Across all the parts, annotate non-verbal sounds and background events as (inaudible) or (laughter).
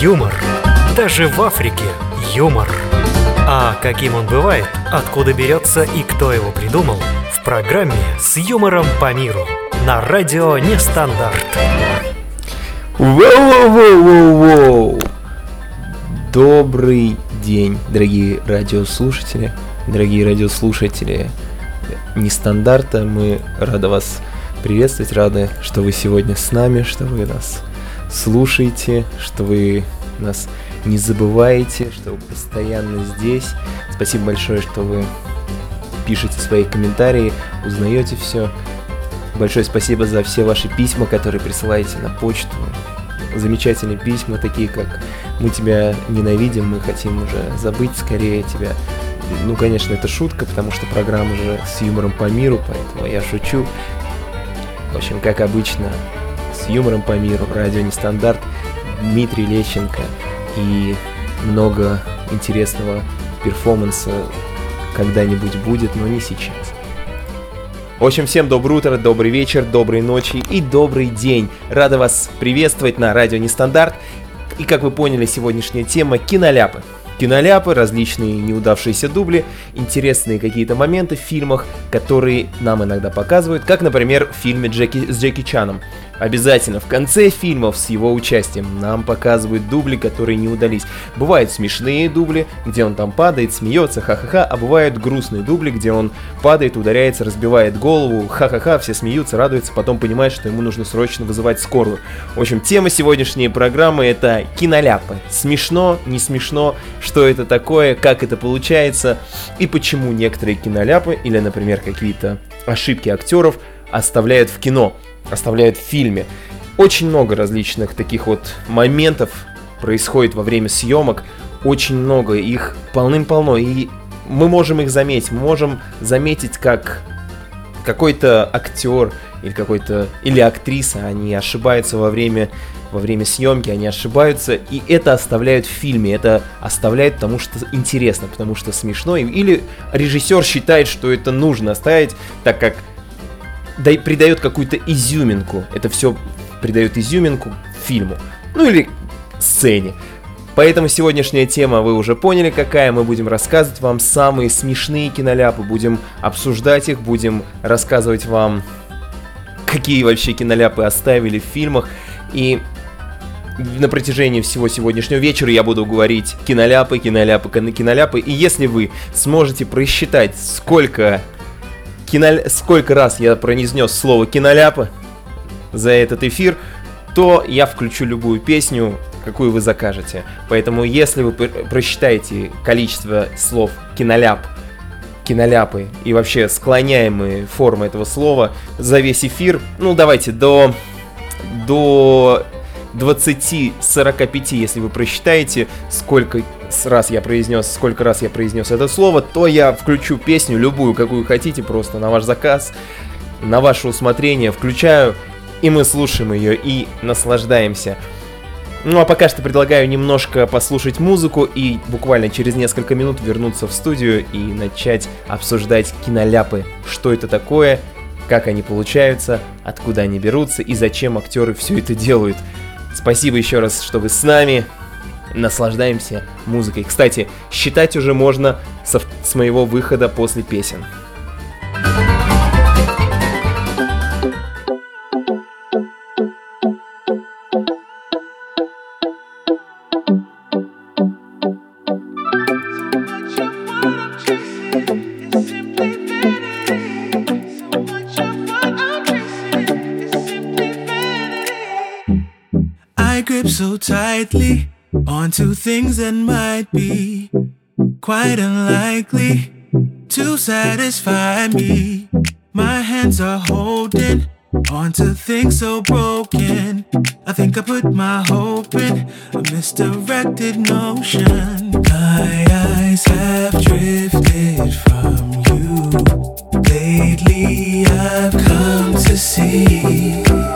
юмор. Даже в Африке юмор. А каким он бывает, откуда берется и кто его придумал, в программе «С юмором по миру» на радио «Нестандарт». Воу-воу-воу-воу! Добрый день, дорогие радиослушатели, дорогие радиослушатели Нестандарта. Мы рады вас приветствовать, рады, что вы сегодня с нами, что вы нас слушаете, что вы нас не забываете, что вы постоянно здесь. Спасибо большое, что вы пишете свои комментарии, узнаете все. Большое спасибо за все ваши письма, которые присылаете на почту. Замечательные письма, такие как «Мы тебя ненавидим, мы хотим уже забыть скорее тебя». Ну, конечно, это шутка, потому что программа же с юмором по миру, поэтому я шучу. В общем, как обычно, юмором по миру, радио Нестандарт, Дмитрий Лещенко и много интересного перформанса когда-нибудь будет, но не сейчас. В общем, всем доброе утро, добрый вечер, доброй ночи и добрый день. Рада вас приветствовать на радио Нестандарт. И как вы поняли, сегодняшняя тема киноляпы. Киноляпы, различные неудавшиеся дубли, интересные какие-то моменты в фильмах, которые нам иногда показывают, как, например, в фильме Джеки, с Джеки Чаном. Обязательно в конце фильмов с его участием нам показывают дубли, которые не удались. Бывают смешные дубли, где он там падает, смеется, ха-ха-ха, а бывают грустные дубли, где он падает, ударяется, разбивает голову, ха-ха-ха, все смеются, радуются, потом понимает, что ему нужно срочно вызывать скорую. В общем, тема сегодняшней программы это киноляпы. Смешно, не смешно, что это такое, как это получается и почему некоторые киноляпы или, например, какие-то ошибки актеров оставляют в кино оставляют в фильме. Очень много различных таких вот моментов происходит во время съемок. Очень много, их полным-полно. И мы можем их заметить. Мы можем заметить, как какой-то актер или какой-то или актриса, они ошибаются во время во время съемки, они ошибаются, и это оставляют в фильме, это оставляют потому что интересно, потому что смешно, или режиссер считает, что это нужно оставить, так как да, придает какую-то изюминку. Это все придает изюминку фильму. Ну или сцене. Поэтому сегодняшняя тема вы уже поняли какая. Мы будем рассказывать вам самые смешные киноляпы, будем обсуждать их, будем рассказывать вам, какие вообще киноляпы оставили в фильмах. И на протяжении всего сегодняшнего вечера я буду говорить киноляпы, киноляпы, киноляпы. И если вы сможете просчитать, сколько кино... сколько раз я произнес слово киноляпы за этот эфир, то я включу любую песню, какую вы закажете. Поэтому, если вы просчитаете количество слов киноляп, киноляпы и вообще склоняемые формы этого слова за весь эфир, ну давайте до до 20-45, если вы просчитаете, сколько раз я произнес, сколько раз я произнес это слово, то я включу песню, любую, какую хотите, просто на ваш заказ, на ваше усмотрение, включаю, и мы слушаем ее и наслаждаемся. Ну а пока что предлагаю немножко послушать музыку и буквально через несколько минут вернуться в студию и начать обсуждать киноляпы. Что это такое, как они получаются, откуда они берутся и зачем актеры все это делают. Спасибо еще раз, что вы с нами. Наслаждаемся музыкой. Кстати, считать уже можно со, с моего выхода после песен. So tightly onto things that might be quite unlikely to satisfy me. My hands are holding onto things so broken. I think I put my hope in a misdirected notion. My eyes have drifted from you. Lately, I've come to see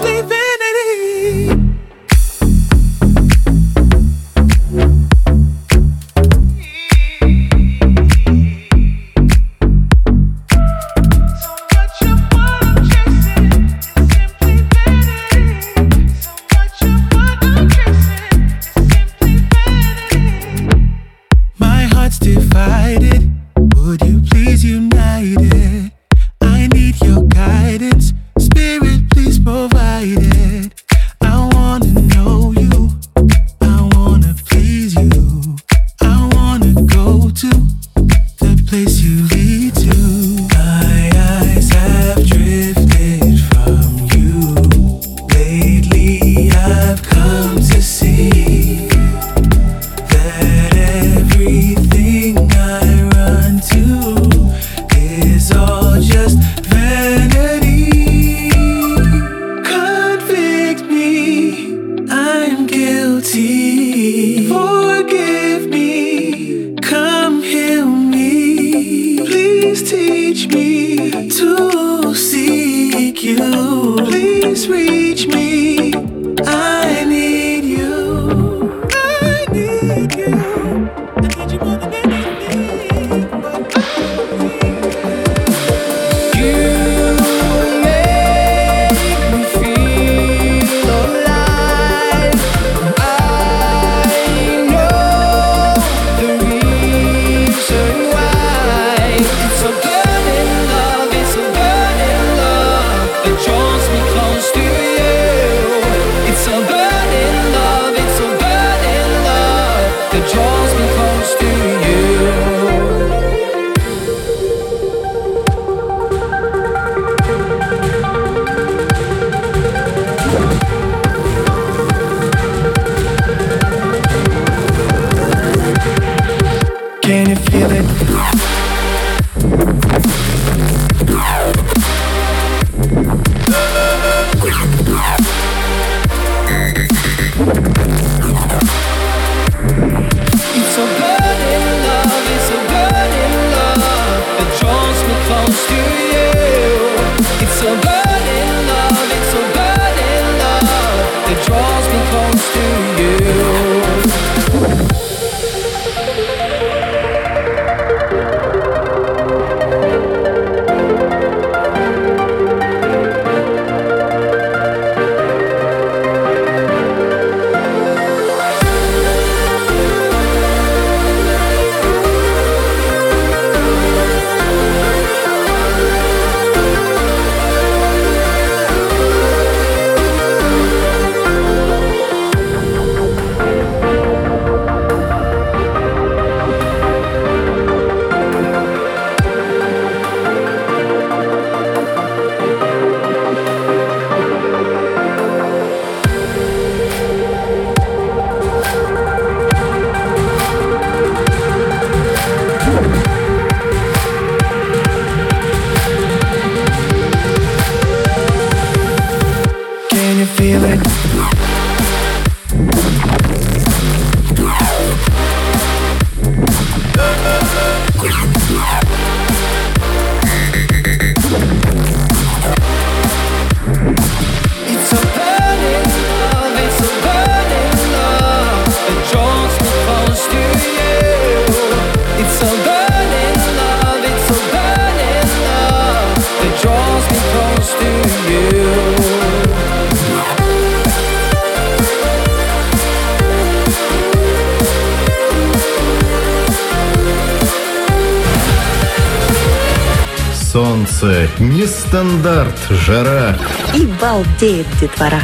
солнце, не стандарт жара. И балдеет детвора.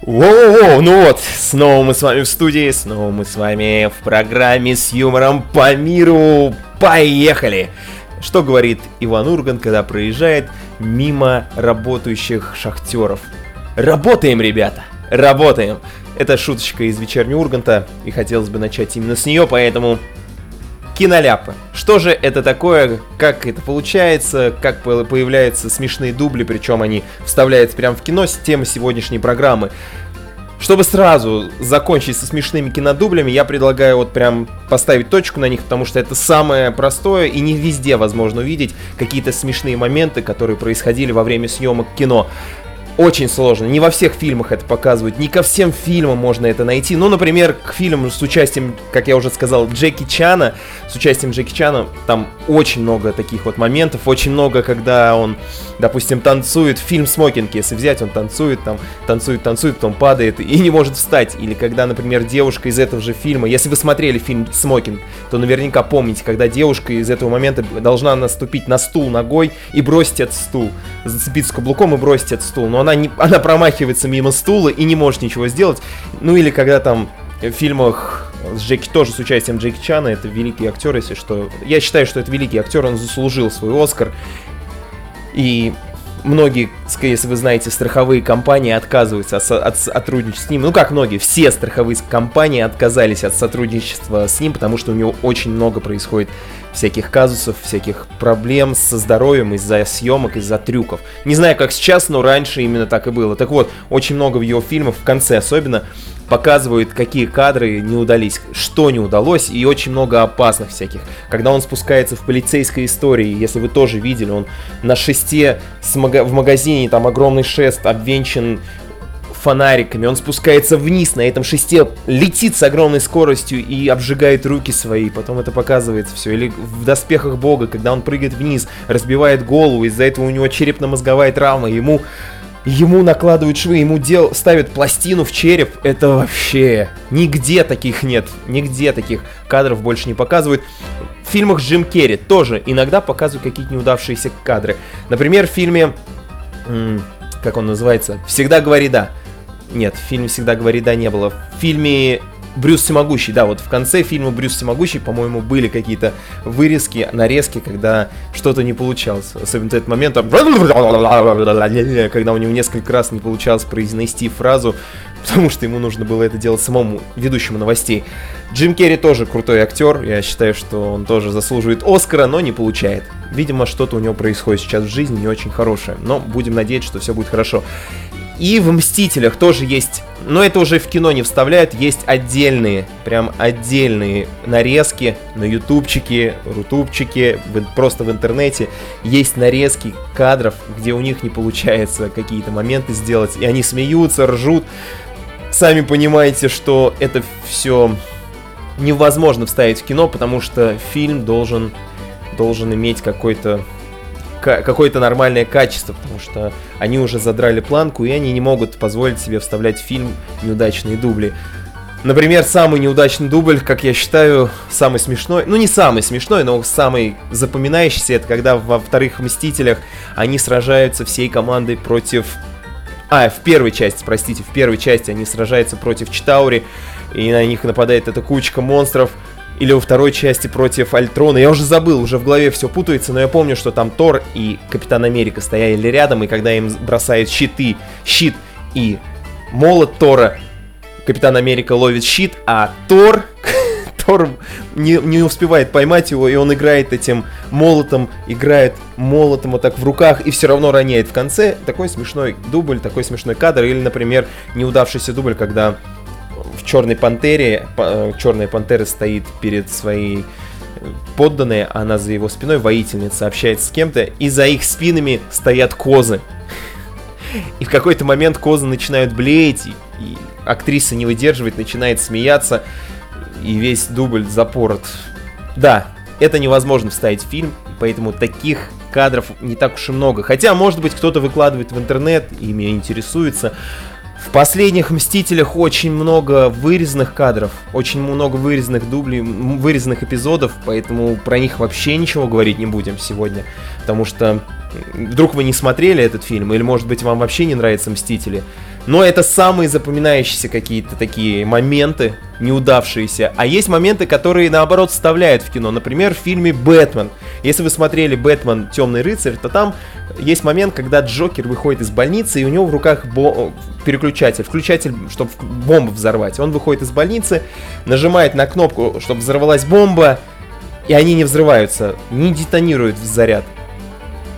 Воу-воу, ну вот, снова мы с вами в студии, снова мы с вами в программе с юмором по миру. Поехали! Что говорит Иван Урган, когда проезжает мимо работающих шахтеров? Работаем, ребята! Работаем! Это шуточка из вечернего Урганта, и хотелось бы начать именно с нее, поэтому Киноляпы. Что же это такое, как это получается, как появляются смешные дубли, причем они вставляются прямо в кино, с тема сегодняшней программы. Чтобы сразу закончить со смешными кинодублями, я предлагаю вот прям поставить точку на них, потому что это самое простое и не везде возможно увидеть какие-то смешные моменты, которые происходили во время съемок кино. Очень сложно. Не во всех фильмах это показывают, не ко всем фильмам можно это найти. Ну, например, к фильмам с участием, как я уже сказал, Джеки Чана, с участием Джеки Чана, там очень много таких вот моментов, очень много, когда он, допустим, танцует, фильм «Смокинг», если взять, он танцует, там, танцует, танцует, потом падает и не может встать. Или когда, например, девушка из этого же фильма, если вы смотрели фильм «Смокинг», то наверняка помните, когда девушка из этого момента должна наступить на стул ногой и бросить этот стул, зацепиться каблуком и бросить этот стул, но она, не, она промахивается мимо стула и не может ничего сделать. Ну или когда там в фильмах с Джеки, тоже с участием Джеки Чана, это великий актер, если что. Я считаю, что это великий актер, он заслужил свой Оскар. И многие, если вы знаете, страховые компании отказываются от, от сотрудничества с ним. Ну как многие, все страховые компании отказались от сотрудничества с ним, потому что у него очень много происходит всяких казусов, всяких проблем со здоровьем из-за съемок, из-за трюков. Не знаю, как сейчас, но раньше именно так и было. Так вот, очень много в его фильмах, в конце особенно, показывают, какие кадры не удались, что не удалось, и очень много опасных всяких. Когда он спускается в полицейской истории, если вы тоже видели, он на шесте в магазине, там огромный шест обвенчан фонариками, он спускается вниз на этом шесте, летит с огромной скоростью и обжигает руки свои, потом это показывается все. Или в доспехах бога, когда он прыгает вниз, разбивает голову, из-за этого у него черепно-мозговая травма, ему Ему накладывают швы, ему дел, ставят пластину в череп. Это вообще нигде таких нет. Нигде таких кадров больше не показывают. В фильмах Джим Керри тоже иногда показывают какие-то неудавшиеся кадры. Например, в фильме... Как он называется? «Всегда говори да». Нет, в фильме «Всегда говори да» не было. В фильме Брюс Всемогущий, да, вот в конце фильма Брюс Всемогущий, по-моему, были какие-то вырезки, нарезки, когда что-то не получалось. Особенно этот момент, когда у него несколько раз не получалось произнести фразу, потому что ему нужно было это делать самому ведущему новостей. Джим Керри тоже крутой актер, я считаю, что он тоже заслуживает Оскара, но не получает. Видимо, что-то у него происходит сейчас в жизни не очень хорошее, но будем надеяться, что все будет хорошо. И в «Мстителях» тоже есть, но это уже в кино не вставляют, есть отдельные, прям отдельные нарезки на ютубчике, рутубчике, просто в интернете. Есть нарезки кадров, где у них не получается какие-то моменты сделать, и они смеются, ржут. Сами понимаете, что это все невозможно вставить в кино, потому что фильм должен, должен иметь какой-то ка- какое-то нормальное качество, потому что они уже задрали планку, и они не могут позволить себе вставлять в фильм неудачные дубли. Например, самый неудачный дубль, как я считаю, самый смешной, ну не самый смешной, но самый запоминающийся, это когда во вторых Мстителях они сражаются всей командой против... А, в первой части, простите, в первой части они сражаются против Читаури, и на них нападает эта кучка монстров, или во второй части против Альтрона. Я уже забыл, уже в голове все путается, но я помню, что там Тор и Капитан Америка стояли рядом, и когда им бросают щиты, щит и молот Тора, Капитан Америка ловит щит, а Тор, (laughs) Тор не, не успевает поймать его, и он играет этим молотом, играет молотом вот так в руках, и все равно роняет в конце. Такой смешной дубль, такой смешной кадр, или, например, неудавшийся дубль, когда в Черной Пантере, па- Черная Пантера стоит перед своей э, подданной, она за его спиной воительница общается с кем-то, и за их спинами стоят козы. (laughs) И в какой-то момент козы начинают блеять, и, и актриса не выдерживает, начинает смеяться, и весь дубль запорот. Да, это невозможно вставить в фильм, поэтому таких кадров не так уж и много. Хотя, может быть, кто-то выкладывает в интернет, ими интересуется. В последних Мстителях очень много вырезанных кадров, очень много вырезанных дублей, вырезанных эпизодов, поэтому про них вообще ничего говорить не будем сегодня. Потому что вдруг вы не смотрели этот фильм, или может быть вам вообще не нравятся Мстители. Но это самые запоминающиеся какие-то такие моменты, неудавшиеся. А есть моменты, которые наоборот вставляют в кино. Например, в фильме «Бэтмен». Если вы смотрели «Бэтмен. Темный рыцарь», то там есть момент, когда Джокер выходит из больницы, и у него в руках бо- переключатель, включатель, чтобы бомбу взорвать. Он выходит из больницы, нажимает на кнопку, чтобы взорвалась бомба, и они не взрываются, не детонируют в заряд.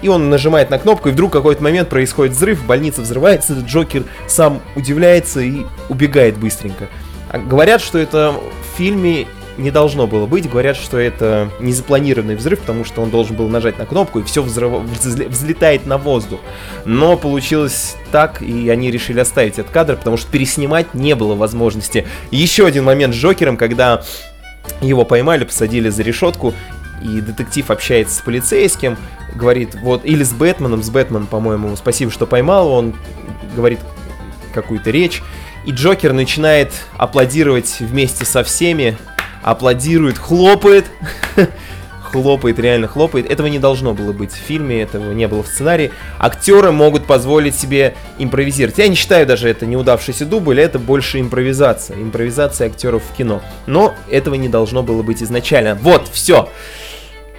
И он нажимает на кнопку, и вдруг какой-то момент происходит взрыв, больница взрывается, Джокер сам удивляется и убегает быстренько. А говорят, что это в фильме не должно было быть. Говорят, что это незапланированный взрыв, потому что он должен был нажать на кнопку, и все взлетает на воздух. Но получилось так, и они решили оставить этот кадр, потому что переснимать не было возможности. Еще один момент с Джокером, когда его поймали, посадили за решетку, и детектив общается с полицейским, говорит, вот, или с Бэтменом, с Бэтменом, по-моему, спасибо, что поймал, он говорит какую-то речь, и Джокер начинает аплодировать вместе со всеми, аплодирует, хлопает, (laughs) хлопает, реально хлопает. Этого не должно было быть в фильме, этого не было в сценарии. Актеры могут позволить себе импровизировать. Я не считаю даже это неудавшийся дубль, это больше импровизация. Импровизация актеров в кино. Но этого не должно было быть изначально. Вот, все.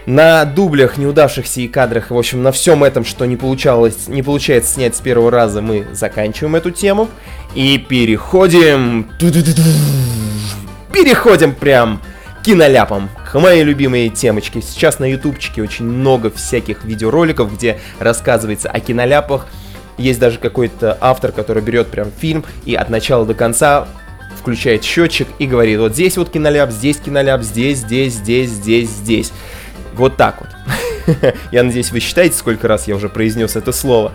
На дублях, неудавшихся и кадрах, в общем, на всем этом, что не получалось, не получается снять с первого раза, мы заканчиваем эту тему. И переходим... Переходим прям киноляпом к моей любимой темочке. Сейчас на ютубчике очень много всяких видеороликов, где рассказывается о киноляпах. Есть даже какой-то автор, который берет прям фильм и от начала до конца включает счетчик и говорит, вот здесь вот киноляп, здесь киноляп, здесь, здесь, здесь, здесь, здесь. Вот так вот. (laughs) Я надеюсь, вы считаете, сколько раз я уже произнес это слово.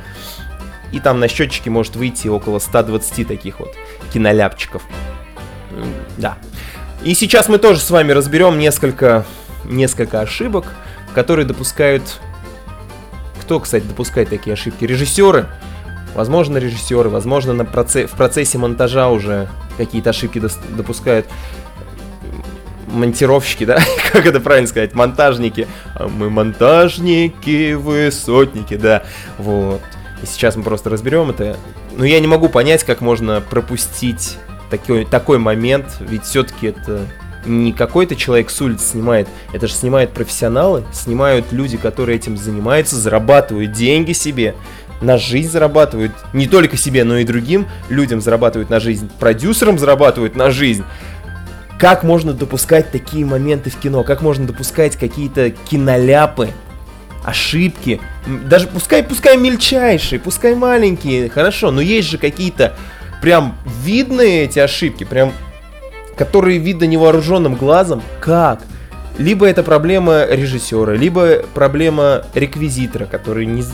И там на счетчике может выйти около 120 таких вот киноляпчиков. Да. И сейчас мы тоже с вами разберем несколько, несколько ошибок, которые допускают... Кто, кстати, допускает такие ошибки? Режиссеры. Возможно, режиссеры, возможно, на проце... в процессе монтажа уже какие-то ошибки допускают монтировщики, да? (laughs) как это правильно сказать? Монтажники. А мы монтажники, высотники, да. Вот. И сейчас мы просто разберем это. Но я не могу понять, как можно пропустить такой, такой момент, ведь все-таки это не какой-то человек с улицы снимает, это же снимают профессионалы, снимают люди, которые этим занимаются, зарабатывают деньги себе, на жизнь зарабатывают, не только себе, но и другим людям зарабатывают на жизнь, продюсерам зарабатывают на жизнь. Как можно допускать такие моменты в кино? Как можно допускать какие-то киноляпы, ошибки? Даже пускай, пускай мельчайшие, пускай маленькие, хорошо, но есть же какие-то прям видные эти ошибки, прям которые видно невооруженным глазом. Как? Либо это проблема режиссера, либо проблема реквизитора, который не...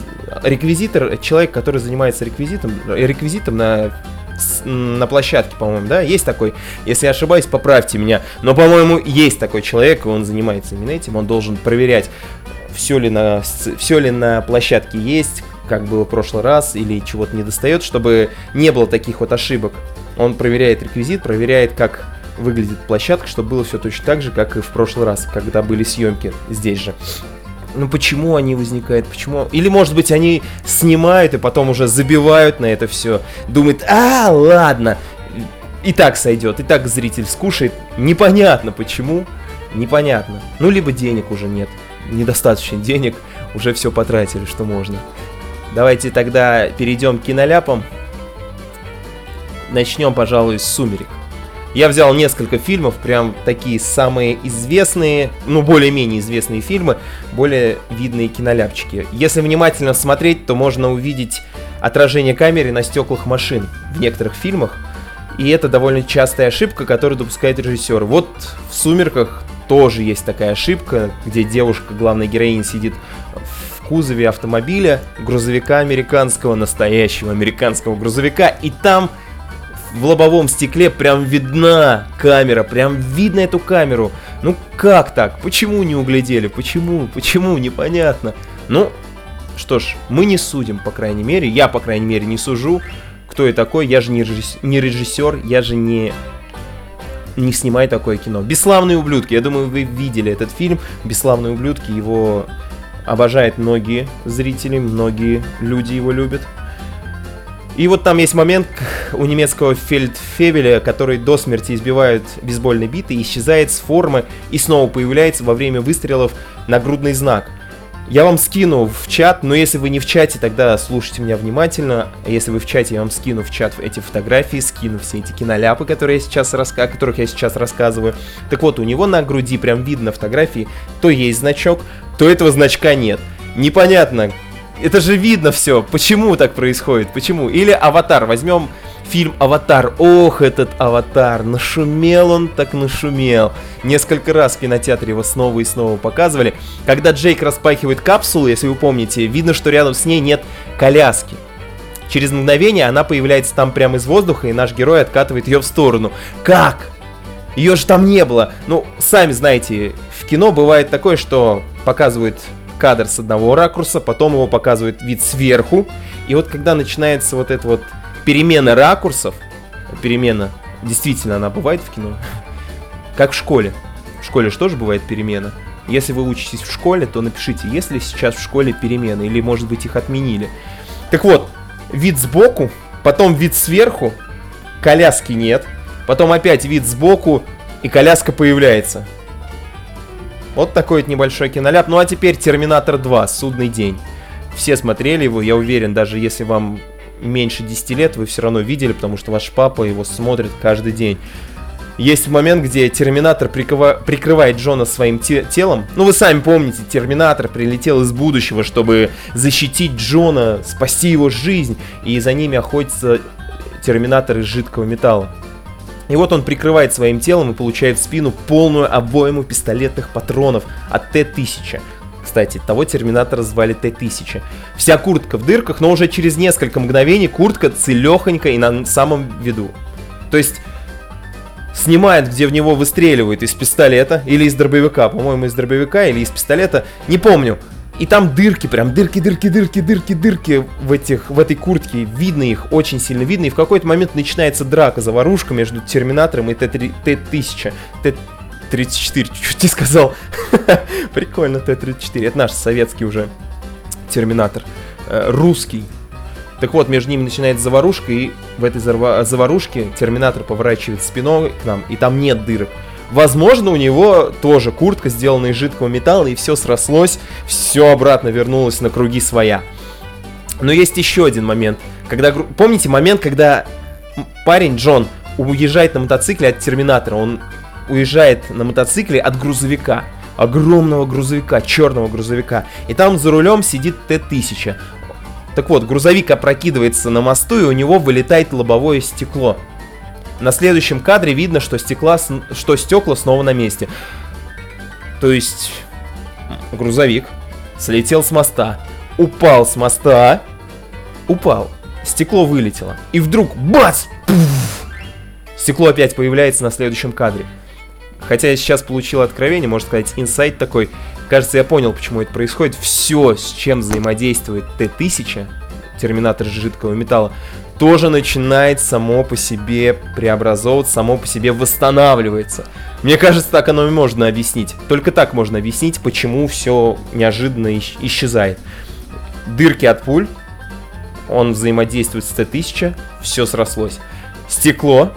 Реквизитор — человек, который занимается реквизитом, реквизитом на на площадке, по-моему, да, есть такой, если я ошибаюсь, поправьте меня, но, по-моему, есть такой человек, и он занимается именно этим, он должен проверять, все ли на, все ли на площадке есть, как было в прошлый раз, или чего-то не достает, чтобы не было таких вот ошибок. Он проверяет реквизит, проверяет, как выглядит площадка, чтобы было все точно так же, как и в прошлый раз, когда были съемки здесь же. Ну почему они возникают? Почему? Или может быть они снимают и потом уже забивают на это все. Думают, а, ладно, и так сойдет, и так зритель скушает. Непонятно почему. Непонятно. Ну либо денег уже нет. Недостаточно денег. Уже все потратили, что можно. Давайте тогда перейдем к киноляпам. Начнем, пожалуй, с «Сумерек». Я взял несколько фильмов, прям такие самые известные, ну, более-менее известные фильмы, более видные киноляпчики. Если внимательно смотреть, то можно увидеть отражение камеры на стеклах машин в некоторых фильмах. И это довольно частая ошибка, которую допускает режиссер. Вот в «Сумерках» тоже есть такая ошибка, где девушка, главная героиня, сидит в кузове автомобиля, грузовика американского, настоящего американского грузовика, и там в лобовом стекле прям видна камера, прям видно эту камеру. Ну как так? Почему не углядели? Почему? Почему? Непонятно. Ну, что ж, мы не судим, по крайней мере. Я, по крайней мере, не сужу. Кто я такой? Я же не режиссер, не режиссер я же не не снимай такое кино. Бесславные ублюдки. Я думаю, вы видели этот фильм. Бесславные ублюдки. Его обожают многие зрители, многие люди его любят. И вот там есть момент у немецкого фельдфебеля, который до смерти избивает бейсбольной битой, исчезает с формы и снова появляется во время выстрелов нагрудный знак. Я вам скину в чат, но если вы не в чате, тогда слушайте меня внимательно. А если вы в чате, я вам скину в чат эти фотографии, скину все эти киноляпы, которые я сейчас раска... о которых я сейчас рассказываю. Так вот, у него на груди прям видно фотографии, то есть значок, то этого значка нет. Непонятно, Это же видно все. Почему так происходит? Почему? Или Аватар. Возьмем фильм Аватар. Ох, этот Аватар. Нашумел он так нашумел. Несколько раз в кинотеатре его снова и снова показывали. Когда Джейк распахивает капсулу, если вы помните, видно, что рядом с ней нет коляски. Через мгновение она появляется там прямо из воздуха, и наш герой откатывает ее в сторону. Как? Ее же там не было. Ну, сами знаете, в кино бывает такое, что показывают кадр с одного ракурса, потом его показывают вид сверху. И вот когда начинается вот эта вот перемена ракурсов, перемена, действительно она бывает в кино, как в школе. В школе же тоже бывает перемена. Если вы учитесь в школе, то напишите, есть ли сейчас в школе перемены, или может быть их отменили. Так вот, вид сбоку, потом вид сверху, коляски нет, потом опять вид сбоку, и коляска появляется. Вот такой вот небольшой киноляп. Ну а теперь Терминатор 2, Судный день. Все смотрели его, я уверен, даже если вам меньше 10 лет, вы все равно видели, потому что ваш папа его смотрит каждый день. Есть момент, где Терминатор прикрыва- прикрывает Джона своим те- телом. Ну, вы сами помните, Терминатор прилетел из будущего, чтобы защитить Джона, спасти его жизнь, и за ними охотится Терминатор из жидкого металла. И вот он прикрывает своим телом и получает в спину полную обойму пистолетных патронов от Т-1000. Кстати, того Терминатора звали Т-1000. Вся куртка в дырках, но уже через несколько мгновений куртка целехонька и на самом виду. То есть снимает, где в него выстреливают из пистолета или из дробовика, по-моему, из дробовика или из пистолета, не помню. И там дырки, прям дырки, дырки, дырки, дырки, дырки в, этих, в этой куртке. Видно их, очень сильно видно. И в какой-то момент начинается драка, заварушка между Терминатором и Т-3 Т-1000. Т-34, чуть не сказал. (laughs) Прикольно, Т-34. Это наш советский уже Терминатор. Э, Русский. Так вот, между ними начинается заварушка, и в этой зарва- заварушке Терминатор поворачивает спиной к нам, и там нет дырок. Возможно, у него тоже куртка сделана из жидкого металла, и все срослось, все обратно вернулось на круги своя. Но есть еще один момент. Когда, помните момент, когда парень Джон уезжает на мотоцикле от Терминатора? Он уезжает на мотоцикле от грузовика. Огромного грузовика, черного грузовика. И там за рулем сидит Т-1000. Так вот, грузовик опрокидывается на мосту, и у него вылетает лобовое стекло. На следующем кадре видно, что, стекла, что стекла снова на месте. То есть грузовик слетел с моста, упал с моста, упал, стекло вылетело. И вдруг бац! Пуф! Стекло опять появляется на следующем кадре. Хотя я сейчас получил откровение, можно сказать, инсайт такой. Кажется, я понял, почему это происходит. Все, с чем взаимодействует Т-1000, терминатор жидкого металла, тоже начинает само по себе преобразовываться, само по себе восстанавливается. Мне кажется, так оно и можно объяснить. Только так можно объяснить, почему все неожиданно исч- исчезает. Дырки от пуль, он взаимодействует с Т-1000, все срослось. Стекло,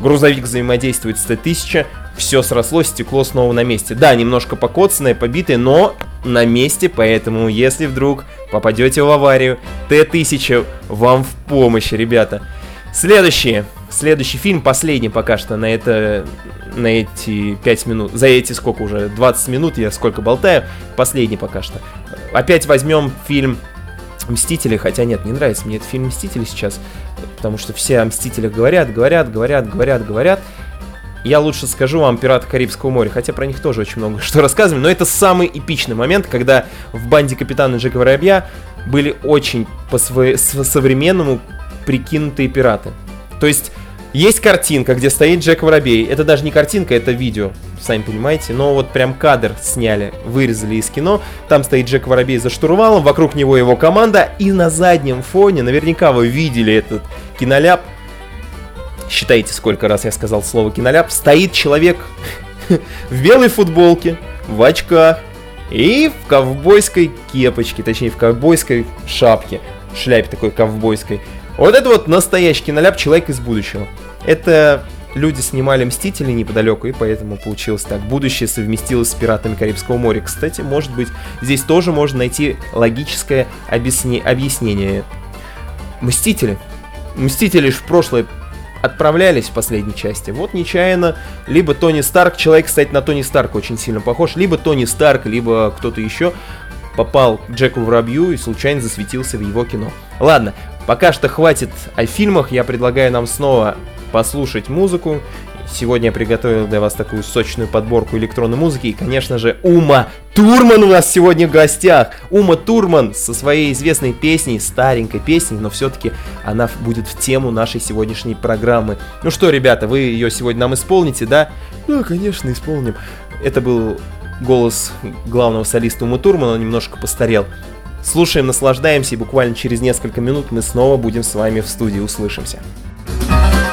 грузовик взаимодействует с Т-1000, все срослось, стекло снова на месте. Да, немножко покоцанное, побитое, но на месте, поэтому если вдруг попадете в аварию, Т-1000 вам в помощь, ребята. Следующий, следующий фильм, последний пока что на это, на эти 5 минут, за эти сколько уже, 20 минут я сколько болтаю, последний пока что. Опять возьмем фильм Мстители, хотя нет, не нравится мне этот фильм Мстители сейчас, потому что все о Мстителях говорят, говорят, говорят, говорят, говорят. Я лучше скажу вам «Пираты Карибского моря», хотя про них тоже очень много (laughs) что рассказывали, но это самый эпичный момент, когда в банде капитана Джека Воробья были очень по своe- с- современному прикинутые пираты. То есть есть картинка, где стоит Джек Воробей. Это даже не картинка, это видео, сами понимаете. Но вот прям кадр сняли, вырезали из кино. Там стоит Джек Воробей за штурвалом, вокруг него его команда. И на заднем фоне, наверняка вы видели этот киноляп, считайте, сколько раз я сказал слово киноляп, стоит человек (laughs) в белой футболке, в очках и в ковбойской кепочке, точнее в ковбойской шапке, шляпе такой ковбойской. Вот это вот настоящий киноляп «Человек из будущего». Это люди снимали «Мстители» неподалеку, и поэтому получилось так. Будущее совместилось с «Пиратами Карибского моря». Кстати, может быть, здесь тоже можно найти логическое объясне- объяснение. «Мстители». «Мстители» ж в прошлое отправлялись в последней части. Вот нечаянно либо Тони Старк, человек, кстати, на Тони Старка очень сильно похож, либо Тони Старк, либо кто-то еще попал к Джеку Воробью и случайно засветился в его кино. Ладно, пока что хватит о фильмах, я предлагаю нам снова послушать музыку Сегодня я приготовил для вас такую сочную подборку электронной музыки. И, конечно же, Ума Турман у нас сегодня в гостях. Ума Турман со своей известной песней, старенькой песней, но все-таки она будет в тему нашей сегодняшней программы. Ну что, ребята, вы ее сегодня нам исполните, да? Ну конечно, исполним. Это был голос главного солиста Ума Турмана, он немножко постарел. Слушаем, наслаждаемся, и буквально через несколько минут мы снова будем с вами в студии. Услышимся. thank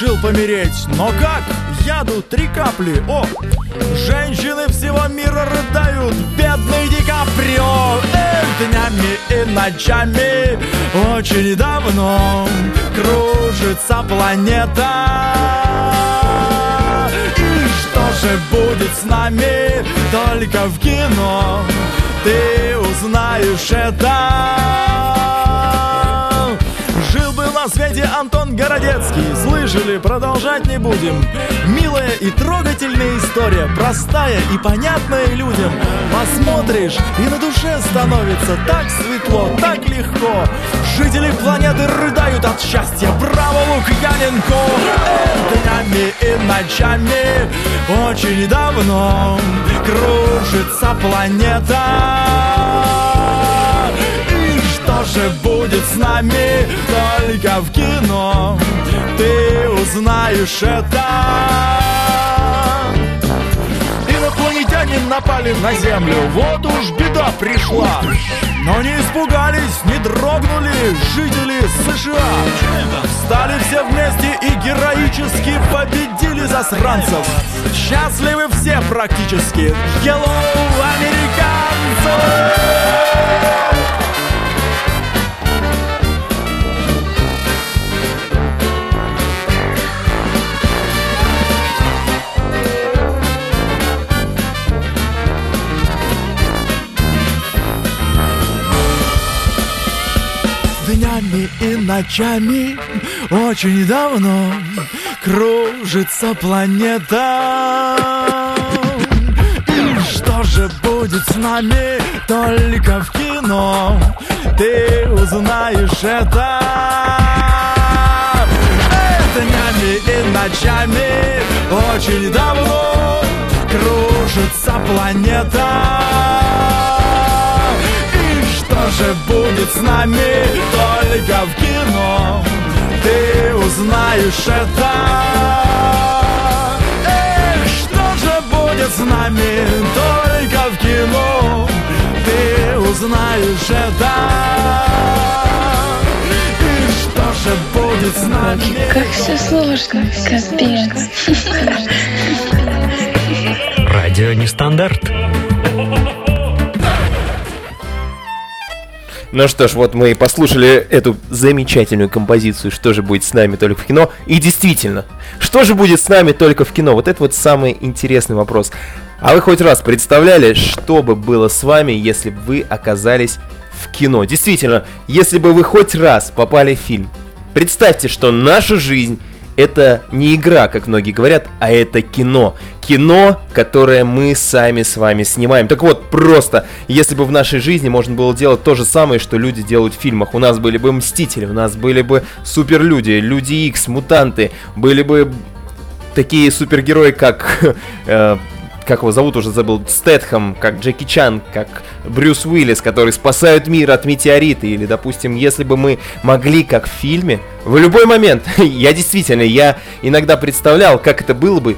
решил помереть, но как? Яду три капли, о! Женщины всего мира рыдают, бедный Ди Каприо. Эх, днями и ночами. Очень давно кружится планета. И что же будет с нами? Только в кино Ты узнаешь это на свете Антон Городецкий. Слышали, продолжать не будем. Милая и трогательная история Простая и понятная людям. Посмотришь, и на душе становится Так светло, так легко. Жители планеты рыдают от счастья. Браво, Лукьяненко! Днями и ночами Очень давно Кружится планета же будет с нами только в кино. Ты узнаешь это. Инопланетяне напали на Землю. Вот уж беда пришла. Но не испугались, не дрогнули жители США. Встали все вместе и героически победили засранцев. Счастливы все практически. Hello, американцы! Ночами очень давно кружится планета. И что же будет с нами только в кино? Ты узнаешь это. Эх, Днями и ночами очень давно кружится планета. Же будет с нами только в кино? Ты узнаешь это. Эх, что же будет с нами только в кино? Ты узнаешь это. И что же будет с нами? Как все сложно, капец. Радио Нестандарт. Ну что ж, вот мы и послушали эту замечательную композицию «Что же будет с нами только в кино?» И действительно, что же будет с нами только в кино? Вот это вот самый интересный вопрос. А вы хоть раз представляли, что бы было с вами, если бы вы оказались в кино? Действительно, если бы вы хоть раз попали в фильм. Представьте, что наша жизнь это не игра, как многие говорят, а это кино. Кино, которое мы сами с вами снимаем. Так вот, просто, если бы в нашей жизни можно было делать то же самое, что люди делают в фильмах. У нас были бы Мстители, у нас были бы Суперлюди, Люди Икс, Мутанты, были бы такие супергерои, как... (laughs) э, как его зовут, уже забыл, Стэтхэм, как Джеки Чан, как Брюс Уиллис, который спасают мир от метеорита, или, допустим, если бы мы могли, как в фильме, в любой момент, (laughs) я действительно, я иногда представлял, как это было бы,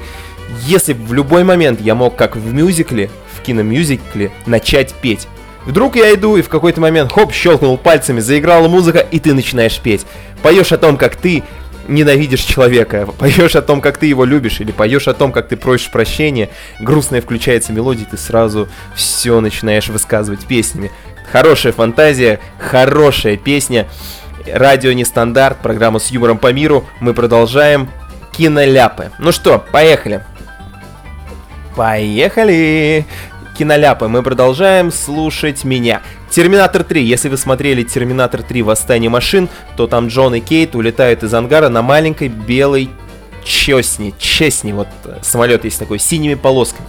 если в любой момент я мог, как в мюзикле, в киномюзикле, начать петь. Вдруг я иду и в какой-то момент, хоп, щелкнул пальцами, заиграла музыка, и ты начинаешь петь. Поешь о том, как ты ненавидишь человека, поешь о том, как ты его любишь, или поешь о том, как ты просишь прощения, грустная включается мелодия, ты сразу все начинаешь высказывать песнями. Хорошая фантазия, хорошая песня. Радио Нестандарт, программа с юмором по миру. Мы продолжаем киноляпы. Ну что, поехали. Поехали! Киноляпы, мы продолжаем слушать меня. Терминатор 3. Если вы смотрели Терминатор 3 Восстание машин, то там Джон и Кейт улетают из ангара на маленькой белой чесни. Чесни, вот э, самолет есть такой, с синими полосками.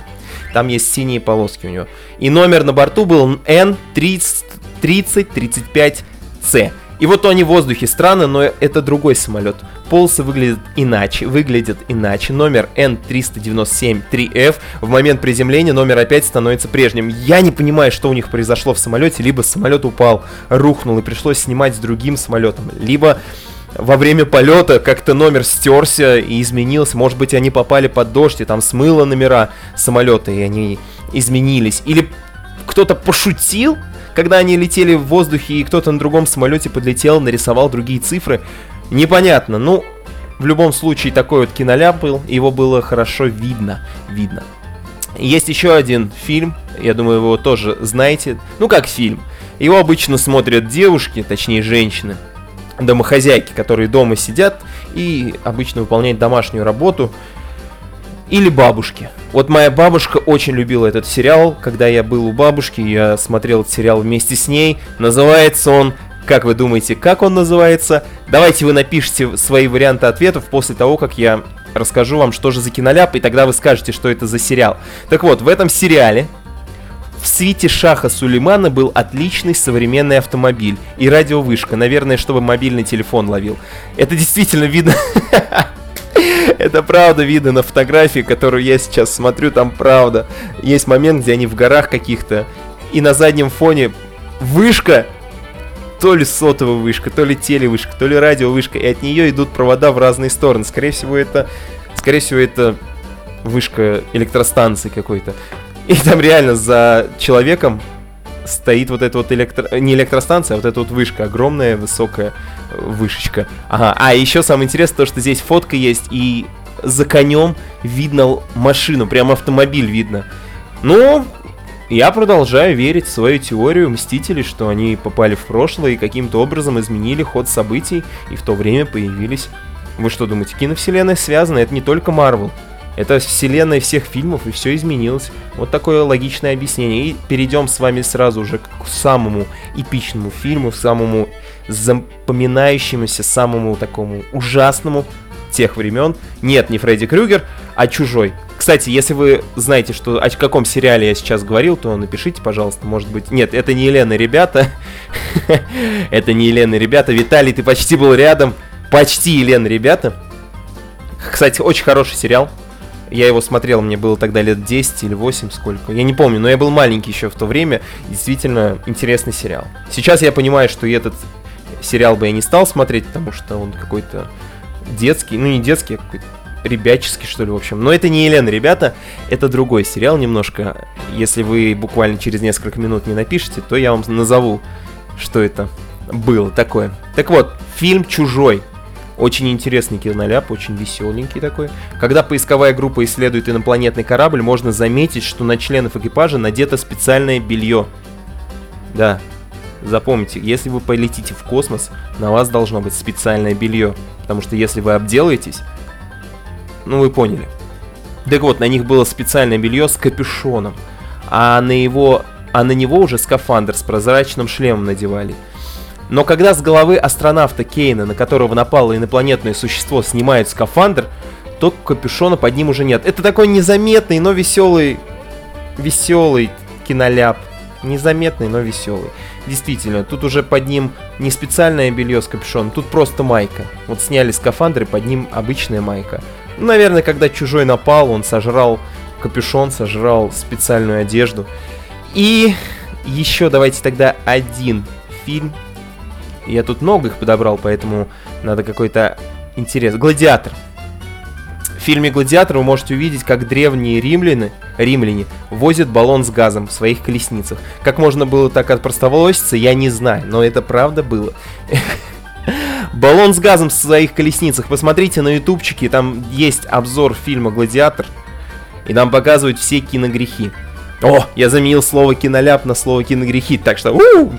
Там есть синие полоски у него. И номер на борту был N3035C. И вот они в воздухе странно, но это другой самолет. Полосы выглядят иначе, выглядят иначе. Номер N397-3F в момент приземления номер опять становится прежним. Я не понимаю, что у них произошло в самолете. Либо самолет упал, рухнул и пришлось снимать с другим самолетом. Либо во время полета как-то номер стерся и изменился. Может быть, они попали под дождь, и там смыло номера самолета, и они изменились. Или кто-то пошутил, когда они летели в воздухе, и кто-то на другом самолете подлетел, нарисовал другие цифры. Непонятно. Ну, в любом случае, такой вот киноляп был, его было хорошо видно. Видно. Есть еще один фильм, я думаю, вы его тоже знаете. Ну, как фильм. Его обычно смотрят девушки, точнее женщины, домохозяйки, которые дома сидят и обычно выполняют домашнюю работу. Или бабушки. Вот моя бабушка очень любила этот сериал. Когда я был у бабушки, я смотрел этот сериал вместе с ней. Называется он как вы думаете, как он называется? Давайте вы напишите свои варианты ответов после того, как я расскажу вам, что же за киноляп, и тогда вы скажете, что это за сериал. Так вот, в этом сериале в свите Шаха Сулеймана был отличный современный автомобиль и радиовышка, наверное, чтобы мобильный телефон ловил. Это действительно видно... (laughs) Это правда видно на фотографии, которую я сейчас смотрю, там правда. Есть момент, где они в горах каких-то, и на заднем фоне вышка, то ли сотовая вышка, то ли телевышка, то ли радиовышка, и от нее идут провода в разные стороны. Скорее всего, это, скорее всего, это вышка электростанции какой-то. И там реально за человеком стоит вот эта вот электро... не электростанция, а вот эта вот вышка, огромная высокая вышечка. Ага, а еще самое интересное то, что здесь фотка есть, и за конем видно машину, прям автомобиль видно. Ну, я продолжаю верить в свою теорию Мстителей, что они попали в прошлое и каким-то образом изменили ход событий, и в то время появились... Вы что думаете, киновселенная связана? Это не только Марвел. Это вселенная всех фильмов, и все изменилось. Вот такое логичное объяснение. И перейдем с вами сразу уже к самому эпичному фильму, самому запоминающемуся, самому такому ужасному тех времен. Нет, не Фредди Крюгер, а Чужой. Кстати, если вы знаете, что о каком сериале я сейчас говорил, то напишите, пожалуйста, может быть... Нет, это не Елена, ребята. (laughs) это не Елена, ребята. Виталий, ты почти был рядом. Почти Елена, ребята. Кстати, очень хороший сериал. Я его смотрел, мне было тогда лет 10 или 8, сколько. Я не помню, но я был маленький еще в то время. Действительно интересный сериал. Сейчас я понимаю, что этот сериал бы я не стал смотреть, потому что он какой-то детский, ну не детский, а какой-то ребяческий, что ли, в общем. Но это не Елена, ребята, это другой сериал немножко. Если вы буквально через несколько минут не напишите, то я вам назову, что это было такое. Так вот, фильм «Чужой». Очень интересный киноляп, очень веселенький такой. Когда поисковая группа исследует инопланетный корабль, можно заметить, что на членов экипажа надето специальное белье. Да, запомните, если вы полетите в космос, на вас должно быть специальное белье. Потому что если вы обделаетесь, ну вы поняли. Так вот, на них было специальное белье с капюшоном, а на его, а на него уже скафандр с прозрачным шлемом надевали. Но когда с головы астронавта Кейна, на которого напало инопланетное существо, снимают скафандр, то капюшона под ним уже нет. Это такой незаметный, но веселый, веселый киноляп. Незаметный, но веселый. Действительно, тут уже под ним не специальное белье с капюшоном, тут просто майка. Вот сняли скафандр и под ним обычная майка. Ну, наверное, когда чужой напал, он сожрал капюшон, сожрал специальную одежду. И еще давайте тогда один фильм. Я тут много их подобрал, поэтому надо какой-то интерес. Гладиатор. В фильме «Гладиатор» вы можете увидеть, как древние римляне, римляне возят баллон с газом в своих колесницах. Как можно было так отпростоволоситься, я не знаю, но это правда было. (laughs) Баллон с газом в своих колесницах. Посмотрите на ютубчике, там есть обзор фильма «Гладиатор». И нам показывают все киногрехи. О, я заменил слово киноляп на слово киногрехи, так что у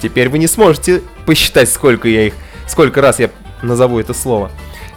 теперь вы не сможете посчитать, сколько я их, сколько раз я назову это слово.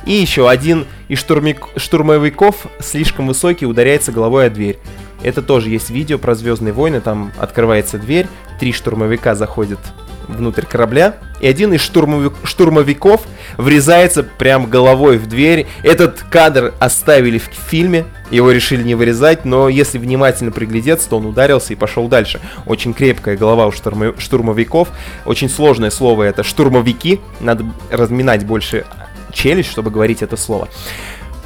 И еще один из штурмик, штурмовиков слишком высокий ударяется головой о дверь. Это тоже есть видео про Звездные войны, там открывается дверь, три штурмовика заходят внутрь корабля, и один из штурмовик, штурмовиков врезается прям головой в дверь. Этот кадр оставили в фильме, его решили не вырезать, но если внимательно приглядеться, то он ударился и пошел дальше. Очень крепкая голова у штурмо, штурмовиков, очень сложное слово это штурмовики, надо разминать больше челюсть, чтобы говорить это слово.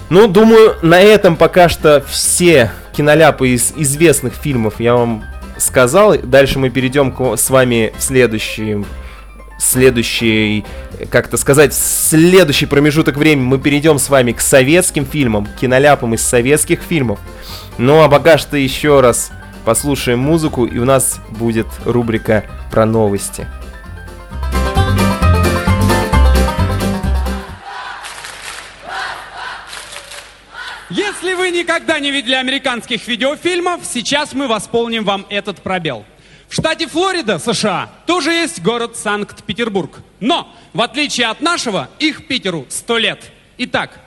Ну, думаю, на этом пока что все киноляпы из известных фильмов я вам сказал. Дальше мы перейдем к, с вами в следующий, следующий, как-то сказать, следующий промежуток времени мы перейдем с вами к советским фильмам, киноляпам из советских фильмов. Ну а пока что еще раз послушаем музыку, и у нас будет рубрика про новости. Если вы никогда не видели американских видеофильмов, сейчас мы восполним вам этот пробел. В штате Флорида, США, тоже есть город Санкт-Петербург. Но, в отличие от нашего, их Питеру 100 лет. Итак,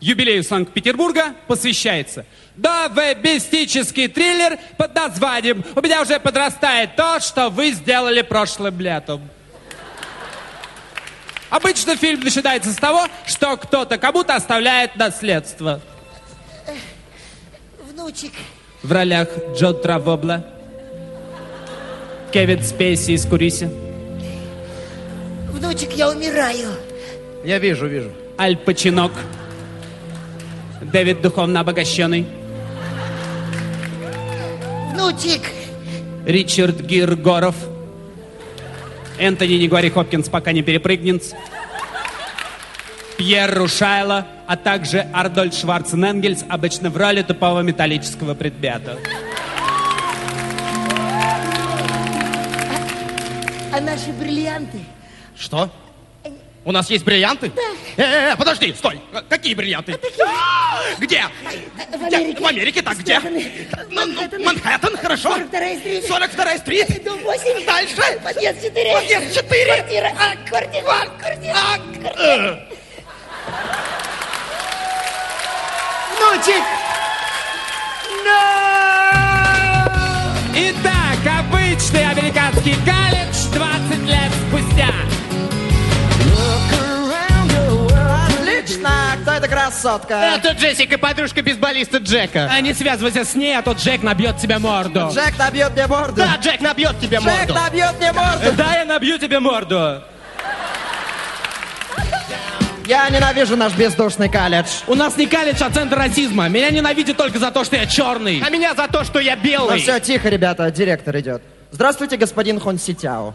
юбилею Санкт-Петербурга посвящается довебистический триллер под названием «У меня уже подрастает то, что вы сделали прошлым летом». Обычно фильм начинается с того, что кто-то кому-то оставляет наследство. Внучек, В ролях Джо Травобла, Кевин Спейси из Куриси, внучек, я умираю. Я вижу, вижу. Аль Пачинок, Дэвид Духовно Обогащенный, Внучек, Ричард Гиргоров, Энтони, не говори Хопкинс, пока не перепрыгнет, Пьер Рушайло, а также Ардольд Шварцененгельс, обычно в роли тупого металлического предмета. а наши бриллианты? Что? У нас есть бриллианты? Да. Э, э, подожди, стой. Э, Какие бриллианты? А, (gasps) Где? В Америке. В Америке, так где? Манхэттен. Хорошо. 42-я стрит. 42 стрит. Дом 8. Дальше. Подъезд 4. Подъезд 4. Квартира. А, квартира. Квартира. Э, Внучек! Итак, обычный американский колледж 20 лет спустя. Отлично. Кто эта красотка? Это Джессика, подружка бейсболиста Джека. А не связывайся с ней, а то Джек набьет тебе морду. Джек набьет мне морду. Да, Джек набьет тебе Джек морду. набьет мне морду. Да, я набью тебе морду. Я ненавижу наш бездушный колледж. У нас не колледж, а центр расизма. Меня ненавидят только за то, что я черный. А меня за то, что я Ну белый. все, тихо, ребята, директор идет. Здравствуйте, господин Хон Ситяо.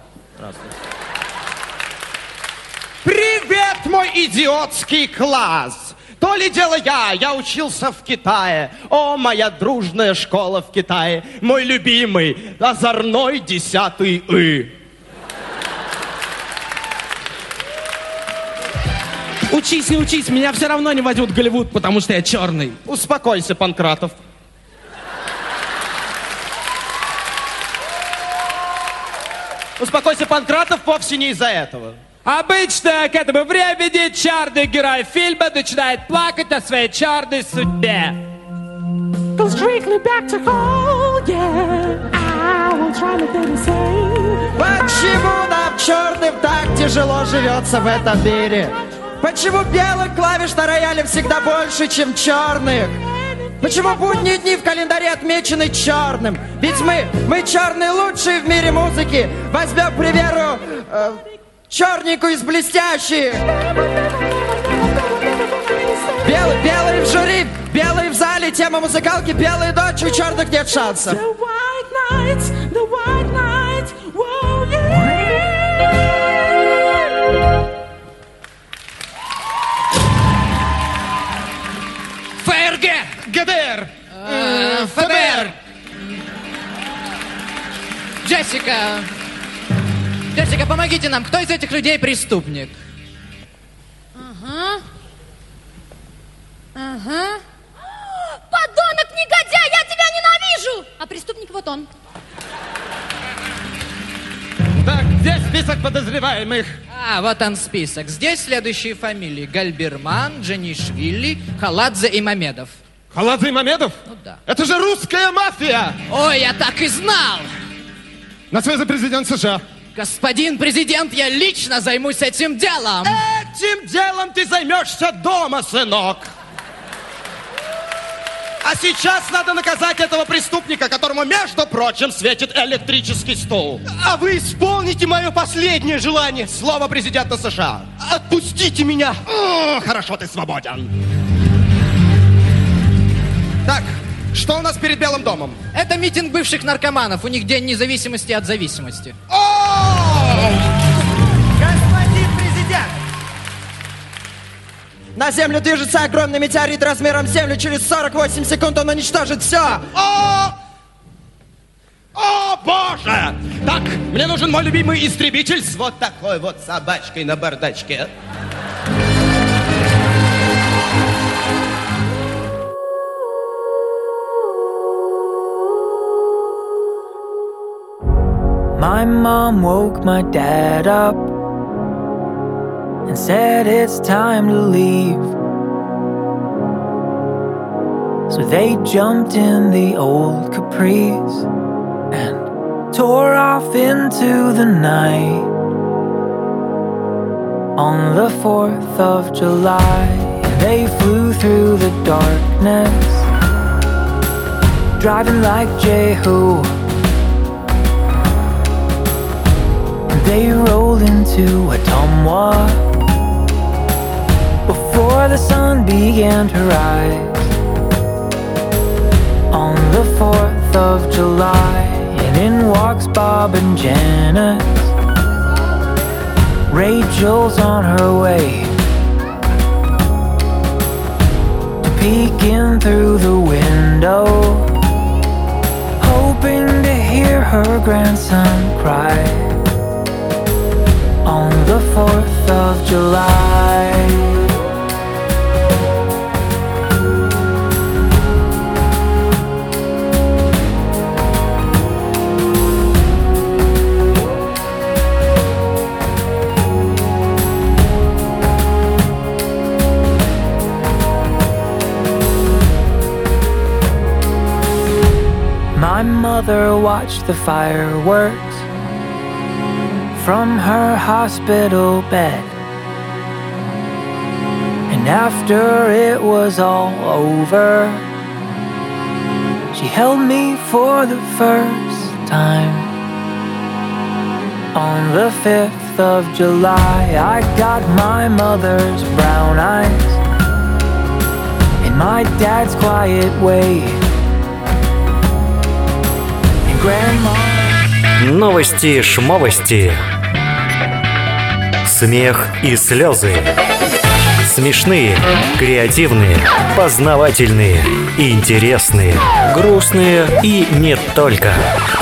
Привет, мой идиотский класс! То ли дело я, я учился в Китае. О, моя дружная школа в Китае. Мой любимый, озорной десятый И. Учись, не учись, меня все равно не возьмут в Голливуд, потому что я черный. Успокойся, Панкратов. Успокойся, Панкратов, вовсе не из-за этого. Обычно к этому времени черный герой фильма начинает плакать о своей черной судьбе. Почему нам черным так тяжело живется в этом мире? Почему белых клавиш на рояле всегда больше, чем черных? Почему будние дни в календаре отмечены черным? Ведь мы, мы черные лучшие в мире музыки. Возьмем, к примеру, э, черненькую из блестящих. Белый, белый в жюри, белый в зале, тема музыкалки, белые ночи, у черных нет шансов. ГДР! ФБР! Джессика! Джессика, помогите нам. Кто из этих людей преступник? Ага. Ага. Подонок, негодяй, я тебя ненавижу! А преступник вот он. Так, здесь список подозреваемых. А, вот он список. Здесь следующие фамилии. Гальберман, Джанишвили, Халадзе и Мамедов. Халадзе Мамедов? Ну да. Это же русская мафия! Ой, я так и знал! На связи президент США. Господин президент, я лично займусь этим делом. Этим делом ты займешься дома, сынок. А сейчас надо наказать этого преступника, которому, между прочим, светит электрический стул. А вы исполните мое последнее желание. Слово президента США. Отпустите меня. О, хорошо, ты свободен. Так, что у нас перед Белым домом? Это митинг бывших наркоманов. У них день независимости от зависимости. Господин президент! На Землю движется огромный метеорит размером с Землю. Через 48 секунд он уничтожит все. О, боже! Так, мне нужен мой любимый истребитель с вот такой вот собачкой на бардачке. My mom woke my dad up and said it's time to leave. So they jumped in the old Caprice and tore off into the night. On the 4th of July, they flew through the darkness, driving like Jehu. They rolled into a Atomwa before the sun began to rise. On the 4th of July, and in walks Bob and Janice. Rachel's on her way to peek in through the window, hoping to hear her grandson cry on the 4th of July. My mother watched the fireworks from her hospital bed. And after it was all over, she held me for the first time. On the 5th of July, I got my mother's brown eyes and my dad's quiet way. And grandma. Новости шмовости. Смех и слезы. Смешные, креативные, познавательные, интересные, грустные и не только.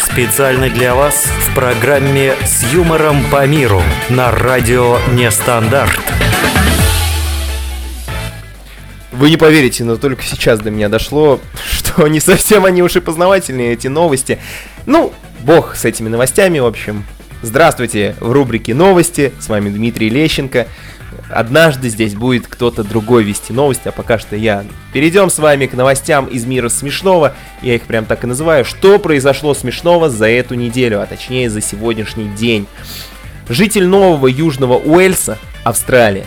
Специально для вас в программе «С юмором по миру» на радио «Нестандарт». Вы не поверите, но только сейчас до меня дошло, (laughs) что не совсем они уж и познавательные, эти новости. Ну, бог с этими новостями, в общем. Здравствуйте в рубрике «Новости», с вами Дмитрий Лещенко. Однажды здесь будет кто-то другой вести новости, а пока что я. Перейдем с вами к новостям из мира смешного, я их прям так и называю. Что произошло смешного за эту неделю, а точнее за сегодняшний день. Житель нового Южного Уэльса, Австралия,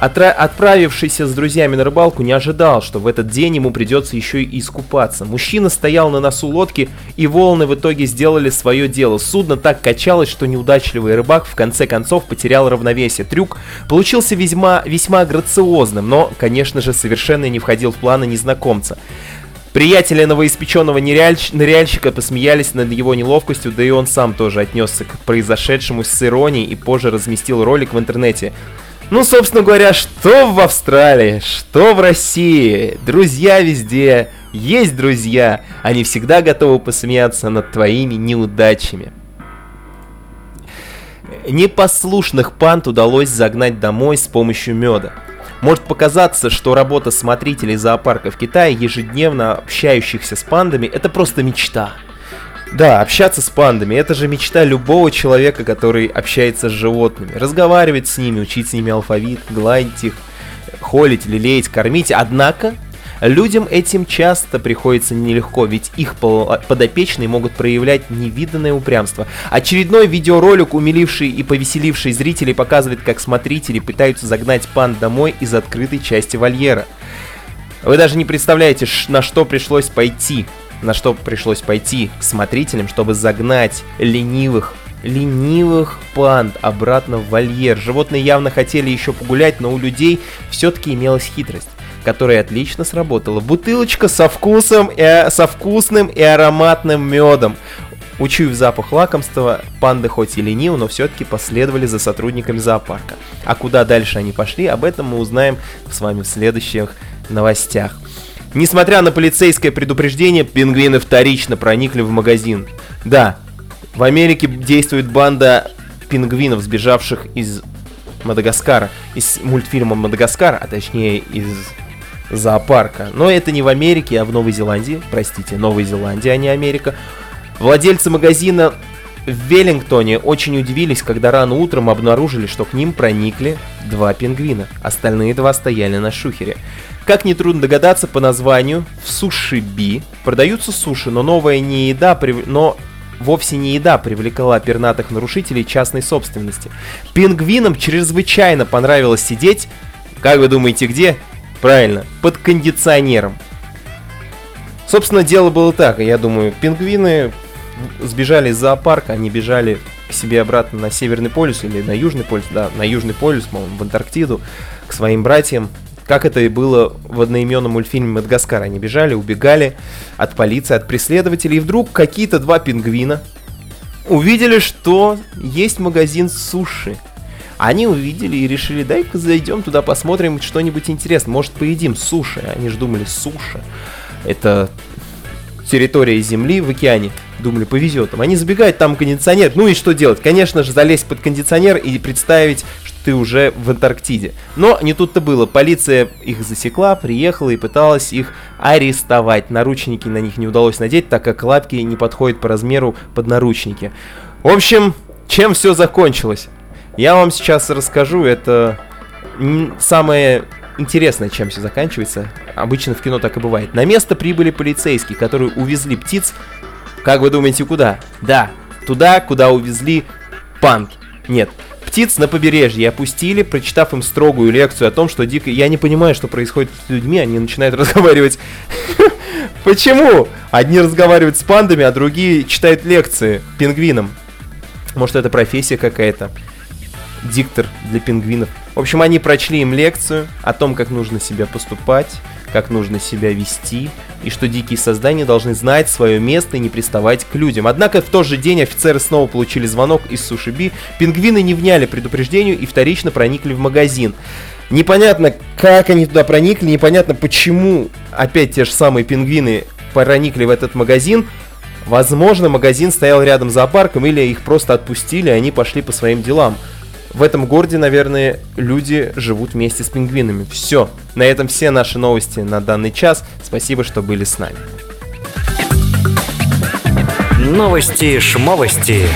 Отра- Отправившийся с друзьями на рыбалку не ожидал, что в этот день ему придется еще и искупаться. Мужчина стоял на носу лодки, и волны в итоге сделали свое дело. Судно так качалось, что неудачливый рыбак в конце концов потерял равновесие. Трюк получился весьма, весьма грациозным, но, конечно же, совершенно не входил в планы незнакомца. Приятели новоиспеченного ныряльщ- ныряльщика посмеялись над его неловкостью, да и он сам тоже отнесся к произошедшему с иронией и позже разместил ролик в интернете. Ну, собственно говоря, что в Австралии, что в России, друзья везде, есть друзья, они всегда готовы посмеяться над твоими неудачами. Непослушных панд удалось загнать домой с помощью меда. Может показаться, что работа смотрителей зоопарка в Китае, ежедневно общающихся с пандами, это просто мечта. Да, общаться с пандами, это же мечта любого человека, который общается с животными. Разговаривать с ними, учить с ними алфавит, гладить их, холить, лелеять, кормить. Однако, людям этим часто приходится нелегко, ведь их подопечные могут проявлять невиданное упрямство. Очередной видеоролик, умиливший и повеселивший зрителей, показывает, как смотрители пытаются загнать панд домой из открытой части вольера. Вы даже не представляете, на что пришлось пойти на что пришлось пойти к смотрителям, чтобы загнать ленивых, ленивых панд обратно в вольер. Животные явно хотели еще погулять, но у людей все-таки имелась хитрость которая отлично сработала. Бутылочка со вкусом, и, со вкусным и ароматным медом. Учуяв запах лакомства, панды хоть и ленивы, но все-таки последовали за сотрудниками зоопарка. А куда дальше они пошли, об этом мы узнаем с вами в следующих новостях. Несмотря на полицейское предупреждение, пингвины вторично проникли в магазин. Да, в Америке действует банда пингвинов, сбежавших из Мадагаскара, из мультфильма Мадагаскар, а точнее из зоопарка. Но это не в Америке, а в Новой Зеландии. Простите, Новая Зеландия, а не Америка. Владельцы магазина в Веллингтоне очень удивились, когда рано утром обнаружили, что к ним проникли два пингвина. Остальные два стояли на шухере. Как нетрудно догадаться по названию, в суши-би продаются суши, но новая не еда, прив- но вовсе не еда привлекла пернатых нарушителей частной собственности. Пингвинам чрезвычайно понравилось сидеть, как вы думаете, где? Правильно, под кондиционером. Собственно, дело было так, я думаю, пингвины сбежали из зоопарка, они бежали к себе обратно на Северный полюс или на Южный полюс, да, на Южный полюс, по-моему, в Антарктиду, к своим братьям. Как это и было в одноименном мультфильме «Мадагаскар». Они бежали, убегали от полиции, от преследователей. И вдруг какие-то два пингвина увидели, что есть магазин суши. Они увидели и решили, дай-ка зайдем туда, посмотрим что-нибудь интересное. Может, поедим суши. Они же думали, суши. Это территория Земли в океане. Думали, повезет им. Они забегают, там кондиционер. Ну и что делать? Конечно же, залезть под кондиционер и представить, что ты уже в Антарктиде. Но не тут-то было. Полиция их засекла, приехала и пыталась их арестовать. Наручники на них не удалось надеть, так как лапки не подходят по размеру под наручники. В общем, чем все закончилось? Я вам сейчас расскажу. Это самое интересное, чем все заканчивается. Обычно в кино так и бывает. На место прибыли полицейские, которые увезли птиц. Как вы думаете, куда? Да, туда, куда увезли панд. Нет, птиц на побережье опустили, прочитав им строгую лекцию о том, что дико... Я не понимаю, что происходит с людьми, они начинают (laughs) разговаривать. Почему? Одни разговаривают с пандами, а другие читают лекции пингвинам. Может, это профессия какая-то? Диктор для пингвинов. В общем, они прочли им лекцию о том, как нужно себя поступать, как нужно себя вести, и что дикие создания должны знать свое место и не приставать к людям. Однако в тот же день офицеры снова получили звонок из Сушиби, пингвины не вняли предупреждению и вторично проникли в магазин. Непонятно, как они туда проникли, непонятно, почему опять те же самые пингвины проникли в этот магазин. Возможно, магазин стоял рядом с зоопарком, или их просто отпустили, и они пошли по своим делам. В этом городе, наверное, люди живут вместе с пингвинами. Все. На этом все наши новости на данный час. Спасибо, что были с нами. Новости шмовости.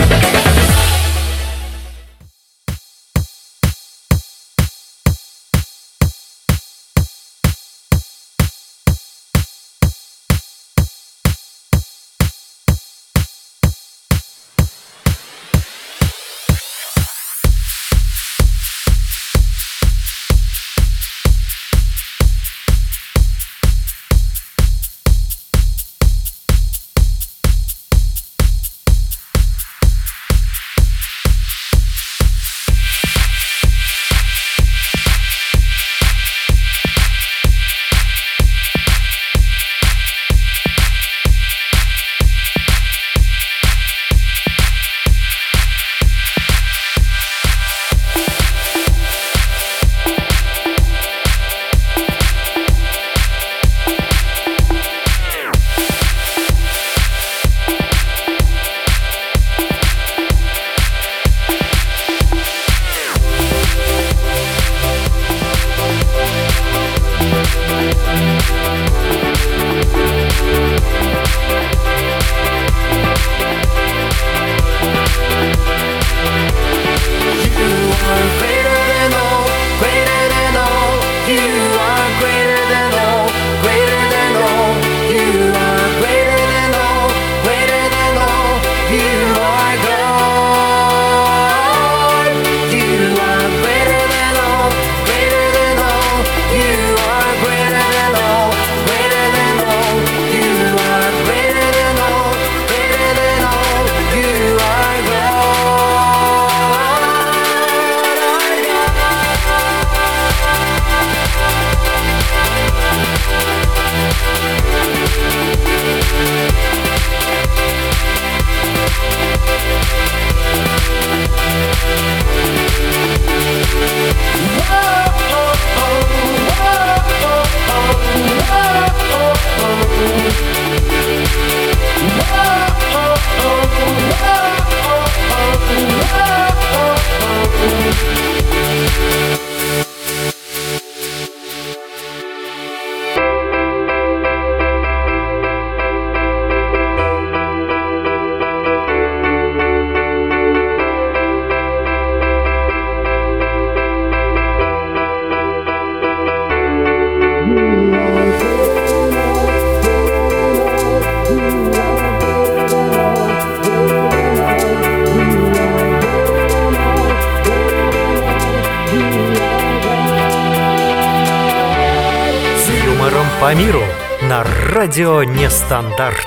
На радио Нестандарт.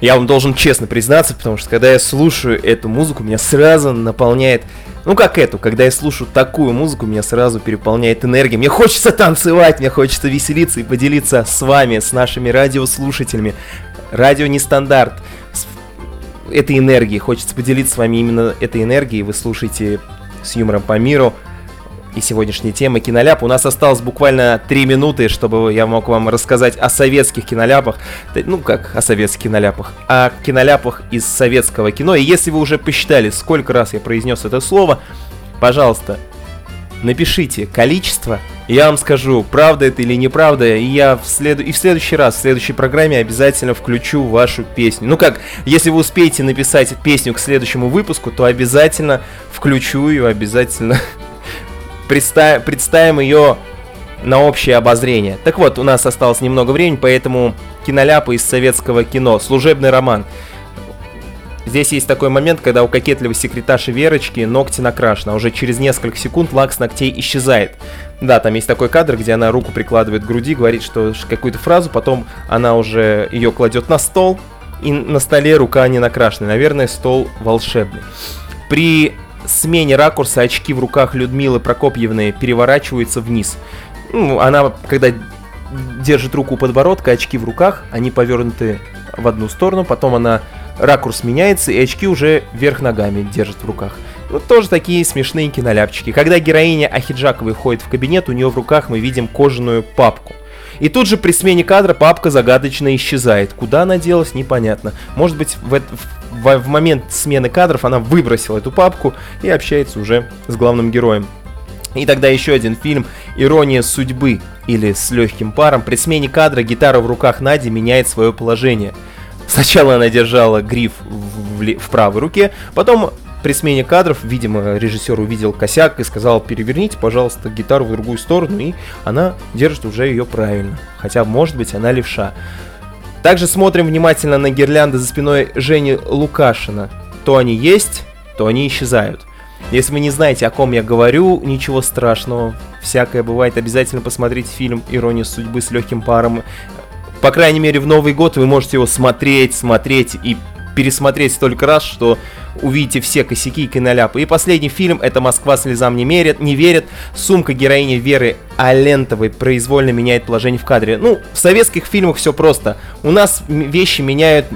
Я вам должен честно признаться, потому что когда я слушаю эту музыку, меня сразу наполняет... Ну как эту, когда я слушаю такую музыку, меня сразу переполняет энергия. Мне хочется танцевать, мне хочется веселиться и поделиться с вами, с нашими радиослушателями. Радио Нестандарт. С этой энергией. Хочется поделиться с вами именно этой энергией. Вы слушаете с юмором по миру и сегодняшняя тема киноляп. У нас осталось буквально 3 минуты, чтобы я мог вам рассказать о советских киноляпах. Ну как о советских киноляпах? О киноляпах из советского кино. И если вы уже посчитали, сколько раз я произнес это слово, пожалуйста, напишите количество, я вам скажу, правда это или неправда, и я в, следу... и в следующий раз, в следующей программе обязательно включу вашу песню. Ну как, если вы успеете написать песню к следующему выпуску, то обязательно включу ее, обязательно (laughs) представ... представим ее на общее обозрение. Так вот, у нас осталось немного времени, поэтому киноляпы из советского кино, служебный роман. Здесь есть такой момент, когда у кокетливой секретарши Верочки ногти накрашены, а уже через несколько секунд лак с ногтей исчезает. Да, там есть такой кадр, где она руку прикладывает к груди, говорит что какую-то фразу, потом она уже ее кладет на стол, и на столе рука не накрашена. Наверное, стол волшебный. При смене ракурса очки в руках Людмилы Прокопьевны переворачиваются вниз. Ну, она, когда держит руку у подбородка, очки в руках, они повернуты в одну сторону, потом она ракурс меняется, и очки уже вверх ногами держит в руках. Ну, тоже такие смешные киноляпчики. Когда героиня Ахиджаковой входит в кабинет, у нее в руках мы видим кожаную папку. И тут же при смене кадра папка загадочно исчезает. Куда она делась, непонятно. Может быть, в, в, в момент смены кадров она выбросила эту папку и общается уже с главным героем. И тогда еще один фильм «Ирония судьбы» или «С легким паром». При смене кадра гитара в руках Нади меняет свое положение. Сначала она держала гриф в, в, в правой руке, потом при смене кадров, видимо, режиссер увидел косяк и сказал, переверните, пожалуйста, гитару в другую сторону, и она держит уже ее правильно. Хотя, может быть, она левша. Также смотрим внимательно на гирлянды за спиной Жени Лукашина. То они есть, то они исчезают. Если вы не знаете, о ком я говорю, ничего страшного. Всякое бывает. Обязательно посмотрите фильм «Ирония судьбы» с легким паром. По крайней мере, в Новый год вы можете его смотреть, смотреть и пересмотреть столько раз, что увидите все косяки и киноляпы. И последний фильм это «Москва слезам не, мерит, не верит». Сумка героини Веры Алентовой произвольно меняет положение в кадре. Ну, в советских фильмах все просто. У нас вещи меняют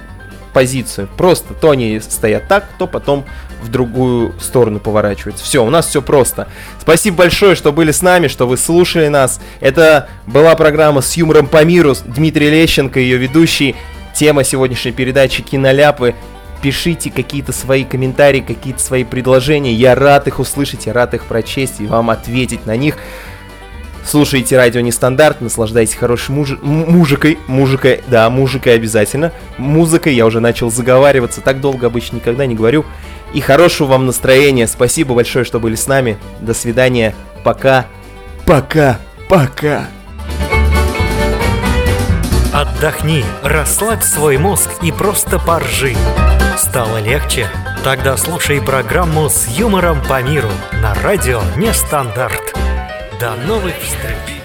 позицию. Просто то они стоят так, то потом в другую сторону поворачиваются. Все, у нас все просто. Спасибо большое, что были с нами, что вы слушали нас. Это была программа с юмором по миру. Дмитрий Лещенко, ее ведущий. Тема сегодняшней передачи «Киноляпы». Пишите какие-то свои комментарии, какие-то свои предложения. Я рад их услышать, я рад их прочесть и вам ответить на них. Слушайте радио Нестандарт, наслаждайтесь хорошей муж... мужикой, мужикой, да, мужикой обязательно. Музыкой я уже начал заговариваться, так долго обычно никогда не говорю. И хорошего вам настроения. Спасибо большое, что были с нами. До свидания. Пока. Пока. Пока. Отдохни, расслабь свой мозг и просто поржи. Стало легче? Тогда слушай программу с юмором по миру на радио Нестандарт. До новых встреч!